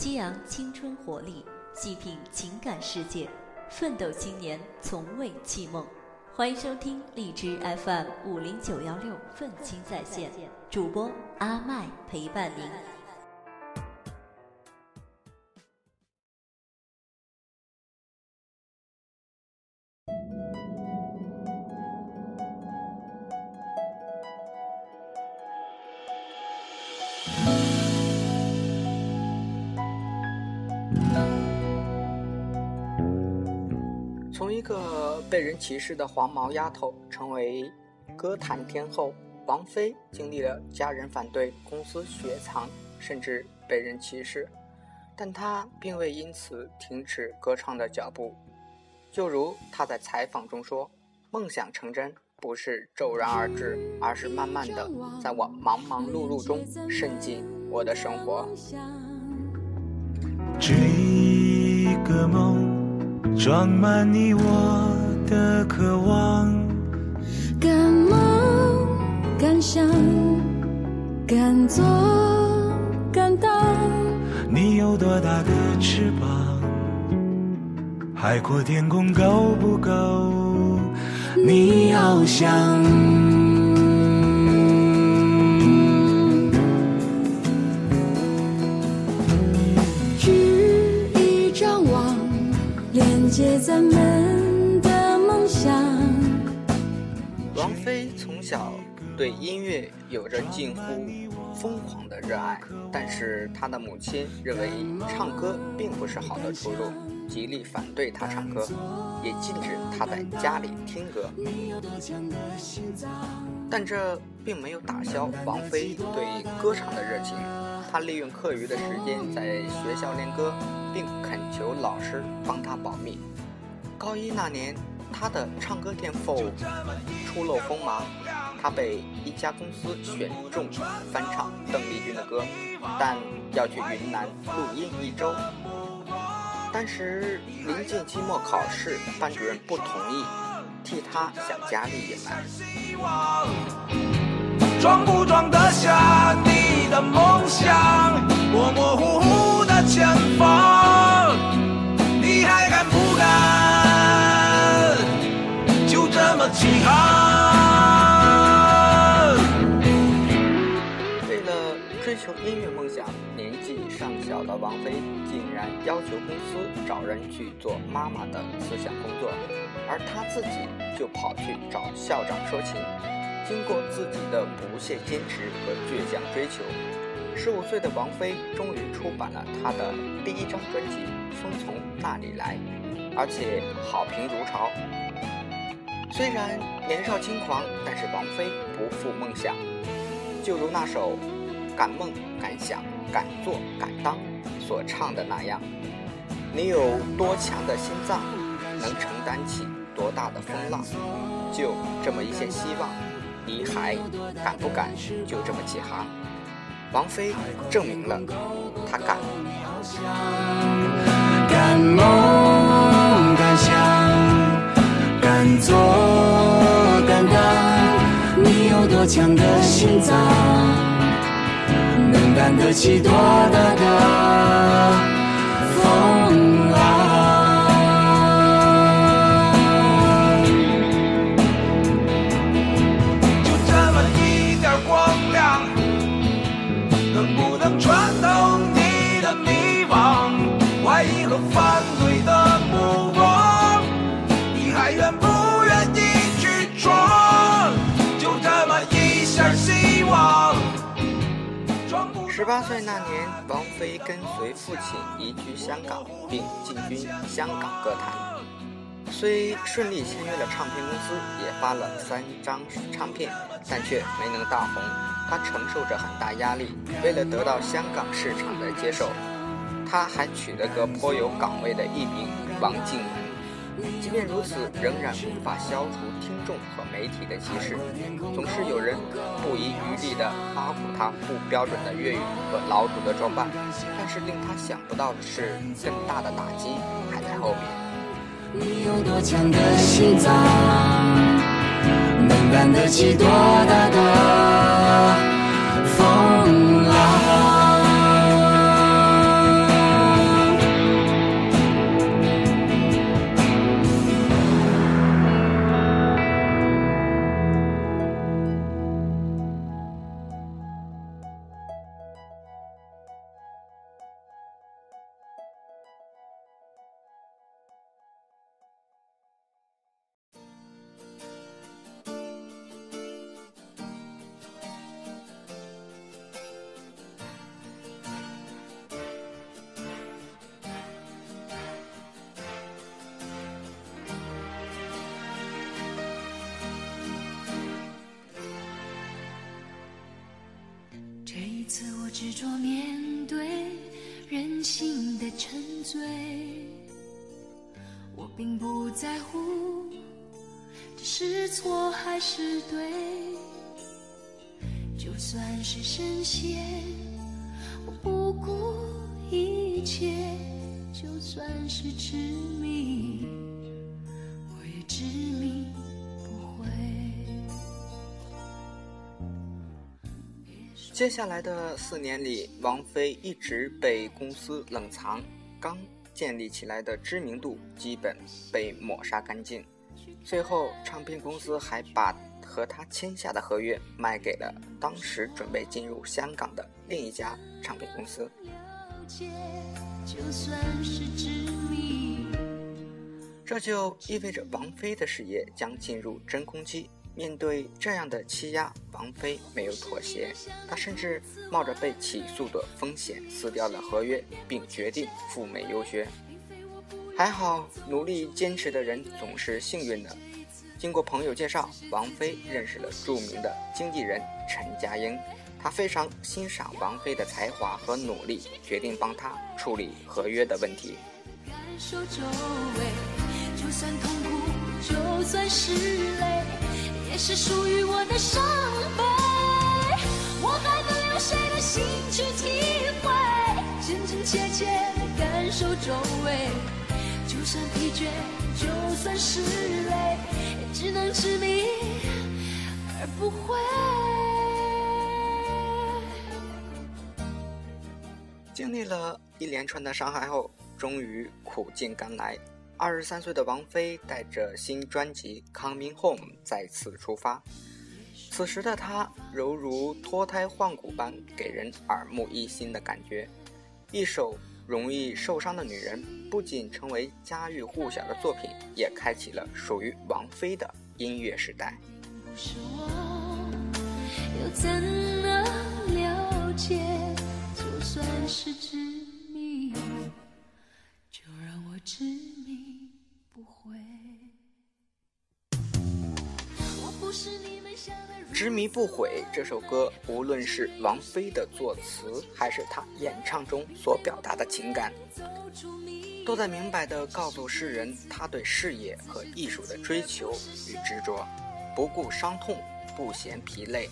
激昂青春活力，细品情感世界，奋斗青年从未弃梦。欢迎收听荔枝 FM 五零九幺六愤青在线，主播阿麦陪伴您。个被人歧视的黄毛丫头，成为歌坛天后，王菲经历了家人反对、公司雪藏，甚至被人歧视，但她并未因此停止歌唱的脚步。就如她在采访中说：“梦想成真不是骤然而至，而是慢慢的在我忙忙碌碌中渗进我的生活。”。装满你我的渴望，敢梦敢想，敢做敢当。你有多大的翅膀？海阔天空够不够？你翱翔。咱们的梦想。王菲从小对音乐有着近乎疯狂的热爱，但是她的母亲认为唱歌并不是好的出路，极力反对她唱歌，也禁止她在家里听歌。但这并没有打消王菲对歌唱的热情，他利用课余的时间在学校练歌，并恳求老师帮他保密。高一那年，他的唱歌天赋初露锋芒，他被一家公司选中翻唱邓丽君的歌，但要去云南录音一周。当时临近期末考试，班主任不同意，替他向家里隐瞒。装不装得下的梦想？模模糊糊的前方，你还敢不敢就这么起航？为了追求音乐梦想，年纪尚小的王菲竟然要求公司找人去做妈妈的思想工作，而她自己就跑去找校长说情。经过自己的不懈坚持和倔强追求，十五岁的王菲终于出版了她的第一张专辑《风从那里来》，而且好评如潮。虽然年少轻狂，但是王菲不负梦想，就如那首《敢梦敢想敢做敢当》所唱的那样：“你有多强的心脏，能承担起多大的风浪？就这么一线希望，你还敢不敢就这么起航？”王菲证明了，她敢。敢梦敢想。敢做敢当，你有多强的心脏，能担得起多大的八岁那年，王菲跟随父亲移居香港，并进军香港歌坛。虽顺利签约了唱片公司，也发了三张唱片，但却没能大红。她承受着很大压力。为了得到香港市场的接受，她还娶了个颇有港味的艺名王静雯。即便如此，仍然无法消除听众和媒体的歧视。总是有人不遗余力地夸普他不标准的粤语和老土的装扮，但是令他想不到的是，更大的打击还在后面。你有多强的心脏，能担得起多大的执着面对人性的沉醉，我并不在乎这是错还是对，就算是深陷，我不顾一切，就算是痴迷，接下来的四年里，王菲一直被公司冷藏，刚建立起来的知名度基本被抹杀干净。最后，唱片公司还把和她签下的合约卖给了当时准备进入香港的另一家唱片公司。就算是执迷，这就意味着王菲的事业将进入真空期。面对这样的欺压，王菲没有妥协，她甚至冒着被起诉的风险撕掉了合约，并决定赴美游学。还好，努力坚持的人总是幸运的。经过朋友介绍，王菲认识了著名的经纪人陈嘉英，她非常欣赏王菲的才华和努力，决定帮她处理合约的问题。感受周围，就算痛苦，就算是泪，是属于我的伤悲。我还能用谁的心去体会，真真切切的感受周围。就算疲倦，就算是累，也只能执迷而不悔。经历了一连串的伤害后，终于苦尽甘来。二十三岁的王菲带着新专辑《Coming Home》再次出发。此时的她犹如脱胎换骨般，给人耳目一新的感觉。一首《容易受伤的女人》不仅成为家喻户晓的作品，也开启了属于王菲的音乐时代。又怎能了解？就算是执迷，就让我执执迷不悔这首歌，无论是王菲的作词，还是她演唱中所表达的情感，都在明白地告诉世人她对事业和艺术的追求与执着，不顾伤痛，不嫌疲累，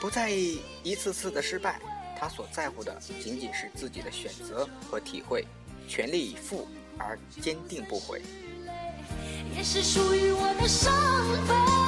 不在意一次次的失败。她所在乎的仅仅是自己的选择和体会，全力以赴而坚定不悔。也是属于我的伤悲。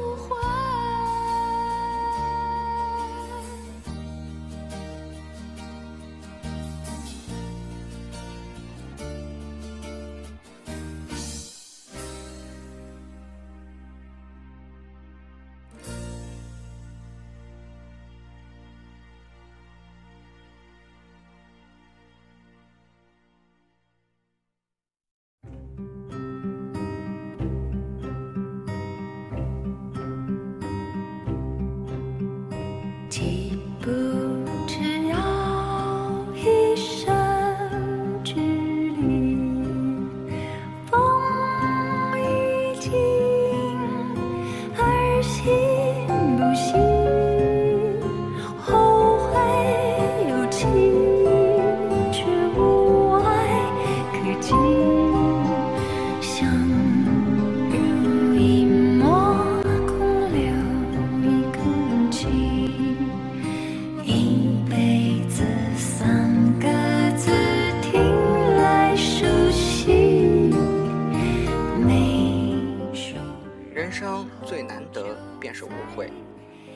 最难得便是误会。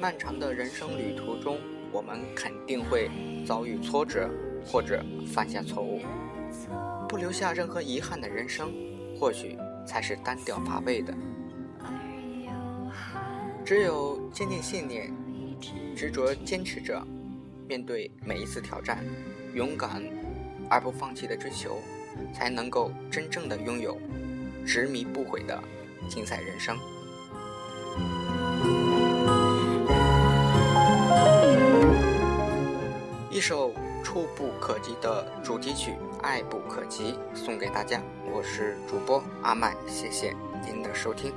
漫长的人生旅途中，我们肯定会遭遇挫折或者犯下错误。不留下任何遗憾的人生，或许才是单调乏味的。只有坚定信念，执着坚持着，面对每一次挑战，勇敢而不放弃的追求，才能够真正的拥有执迷不悔的精彩人生。首触不可及的主题曲《爱不可及》送给大家，我是主播阿麦，谢谢您的收听。